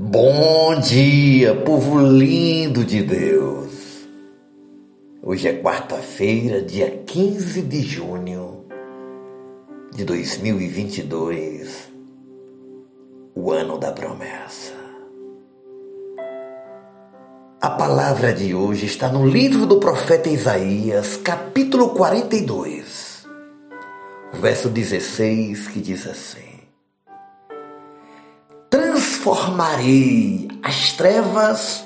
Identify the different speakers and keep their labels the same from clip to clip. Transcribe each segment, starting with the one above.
Speaker 1: Bom dia, povo lindo de Deus. Hoje é quarta-feira, dia 15 de junho de 2022, o ano da promessa. A palavra de hoje está no livro do profeta Isaías, capítulo 42, verso 16, que diz assim: transformarei as trevas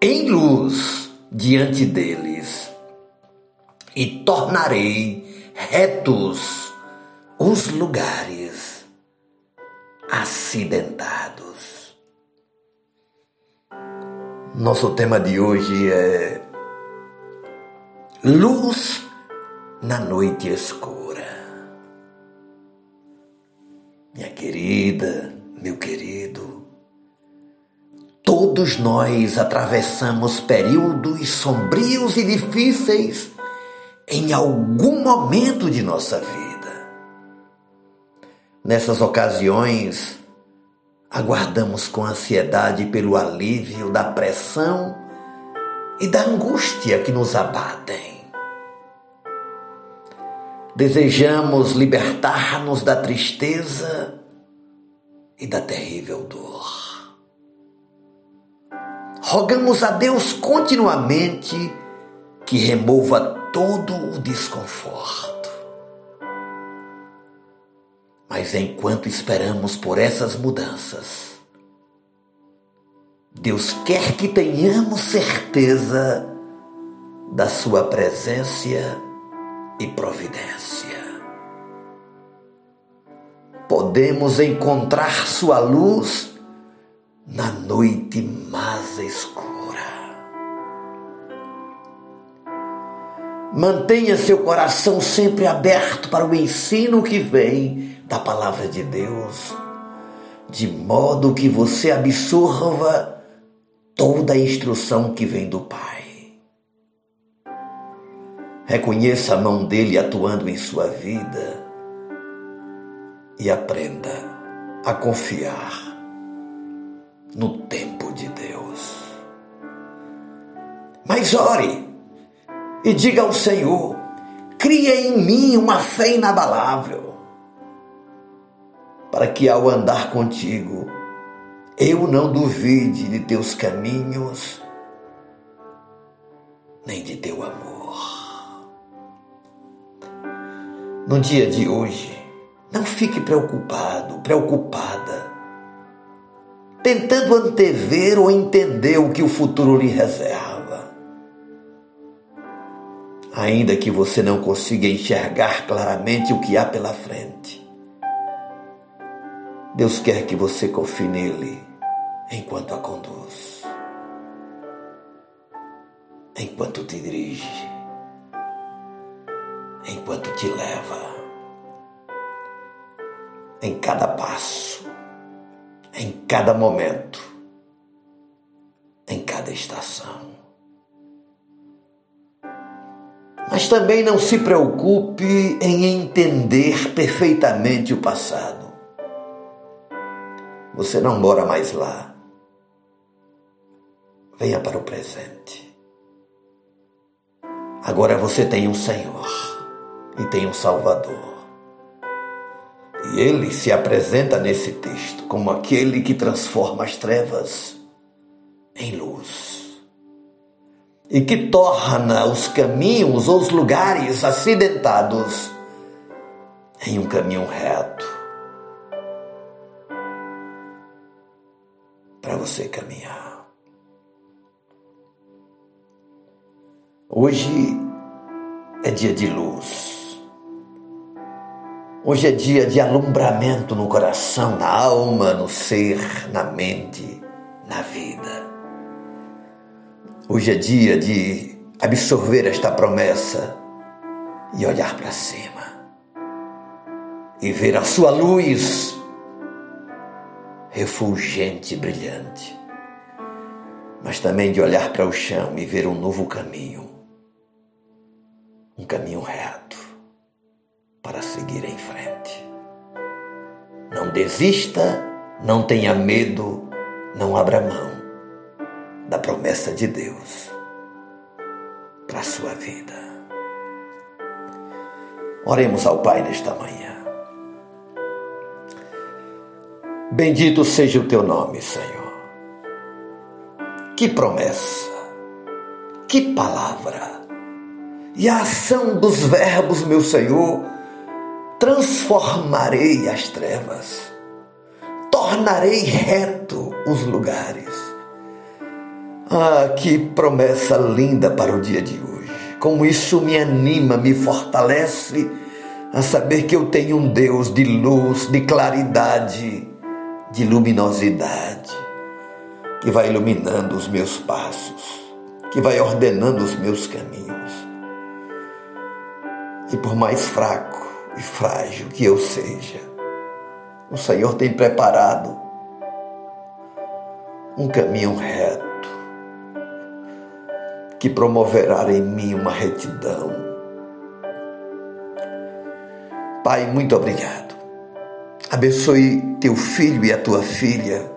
Speaker 1: em luz diante deles e tornarei retos os lugares acidentados. Nosso tema de hoje é luz na noite escura. Minha querida, meu querido, todos nós atravessamos períodos sombrios e difíceis em algum momento de nossa vida. Nessas ocasiões, aguardamos com ansiedade pelo alívio da pressão e da angústia que nos abatem. Desejamos libertar-nos da tristeza e da terrível dor. Rogamos a Deus continuamente que remova todo o desconforto. Mas enquanto esperamos por essas mudanças, Deus quer que tenhamos certeza da Sua presença e providência podemos encontrar sua luz na noite mais escura. Mantenha seu coração sempre aberto para o ensino que vem da palavra de Deus, de modo que você absorva toda a instrução que vem do Pai. Reconheça a mão dele atuando em sua vida e aprenda a confiar no tempo Mas ore e diga ao Senhor: cria em mim uma fé inabalável, para que ao andar contigo eu não duvide de teus caminhos, nem de teu amor. No dia de hoje, não fique preocupado, preocupada, tentando antever ou entender o que o futuro lhe reserva. Ainda que você não consiga enxergar claramente o que há pela frente, Deus quer que você confie nele enquanto a conduz, enquanto te dirige, enquanto te leva em cada passo, em cada momento, em cada estação. Mas também não se preocupe em entender perfeitamente o passado. Você não mora mais lá. Venha para o presente. Agora você tem um Senhor e tem um Salvador. E ele se apresenta nesse texto como aquele que transforma as trevas em luz e que torna os caminhos ou os lugares acidentados em um caminho reto para você caminhar. Hoje é dia de luz. Hoje é dia de alumbramento no coração, na alma, no ser, na mente, na vida. Hoje é dia de absorver esta promessa e olhar para cima e ver a sua luz refulgente e brilhante, mas também de olhar para o chão e ver um novo caminho, um caminho reto para seguir em frente. Não desista, não tenha medo, não abra mão da promessa de Deus para a sua vida. Oremos ao Pai nesta manhã. Bendito seja o teu nome, Senhor. Que promessa, que palavra, e a ação dos verbos, meu Senhor, transformarei as trevas, tornarei reto os lugares. Ah, que promessa linda para o dia de hoje. Como isso me anima, me fortalece a saber que eu tenho um Deus de luz, de claridade, de luminosidade, que vai iluminando os meus passos, que vai ordenando os meus caminhos. E por mais fraco e frágil que eu seja, o Senhor tem preparado um caminho reto que promoverá em mim uma retidão. Pai, muito obrigado. Abençoe teu filho e a tua filha.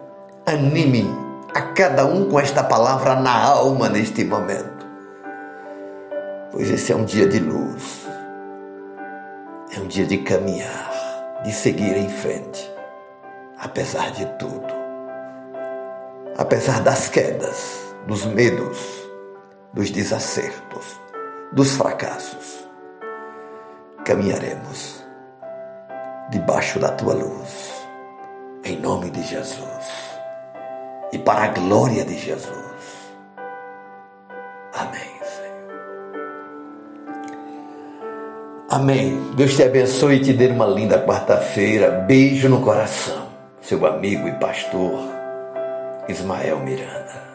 Speaker 1: Anime a cada um com esta palavra na alma neste momento. Pois esse é um dia de luz. É um dia de caminhar, de seguir em frente, apesar de tudo. Apesar das quedas, dos medos, dos desacertos, dos fracassos. Caminharemos debaixo da tua luz, em nome de Jesus e para a glória de Jesus. Amém, Senhor. Amém. Deus te abençoe e te dê uma linda quarta-feira. Beijo no coração. Seu amigo e pastor Ismael Miranda.